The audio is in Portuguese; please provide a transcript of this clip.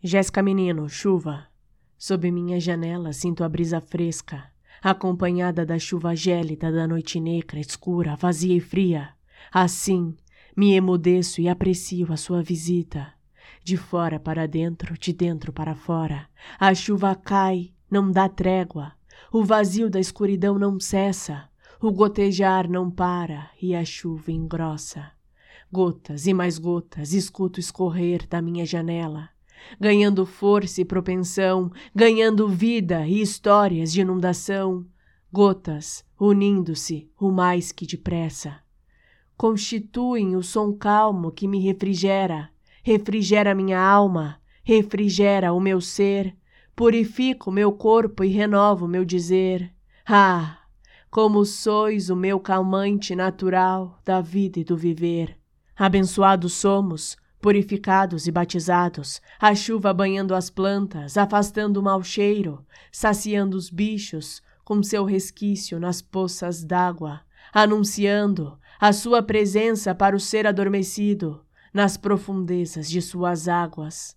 Jéssica Menino, chuva. Sob minha janela sinto a brisa fresca, acompanhada da chuva gélida da noite negra, escura, vazia e fria. Assim, me emudeço e aprecio a sua visita. De fora para dentro, de dentro para fora. A chuva cai, não dá trégua. O vazio da escuridão não cessa. O gotejar não para e a chuva engrossa. Gotas e mais gotas escuto escorrer da minha janela ganhando força e propensão, ganhando vida e histórias de inundação, gotas unindo-se o mais que depressa. Constituem o som calmo que me refrigera, refrigera minha alma, refrigera o meu ser, purifica o meu corpo e renova o meu dizer. Ah, como sois o meu calmante natural da vida e do viver. Abençoados somos, Purificados e batizados, a chuva banhando as plantas, afastando o mau cheiro, saciando os bichos com seu resquício nas poças d'água, anunciando a sua presença para o ser adormecido nas profundezas de suas águas.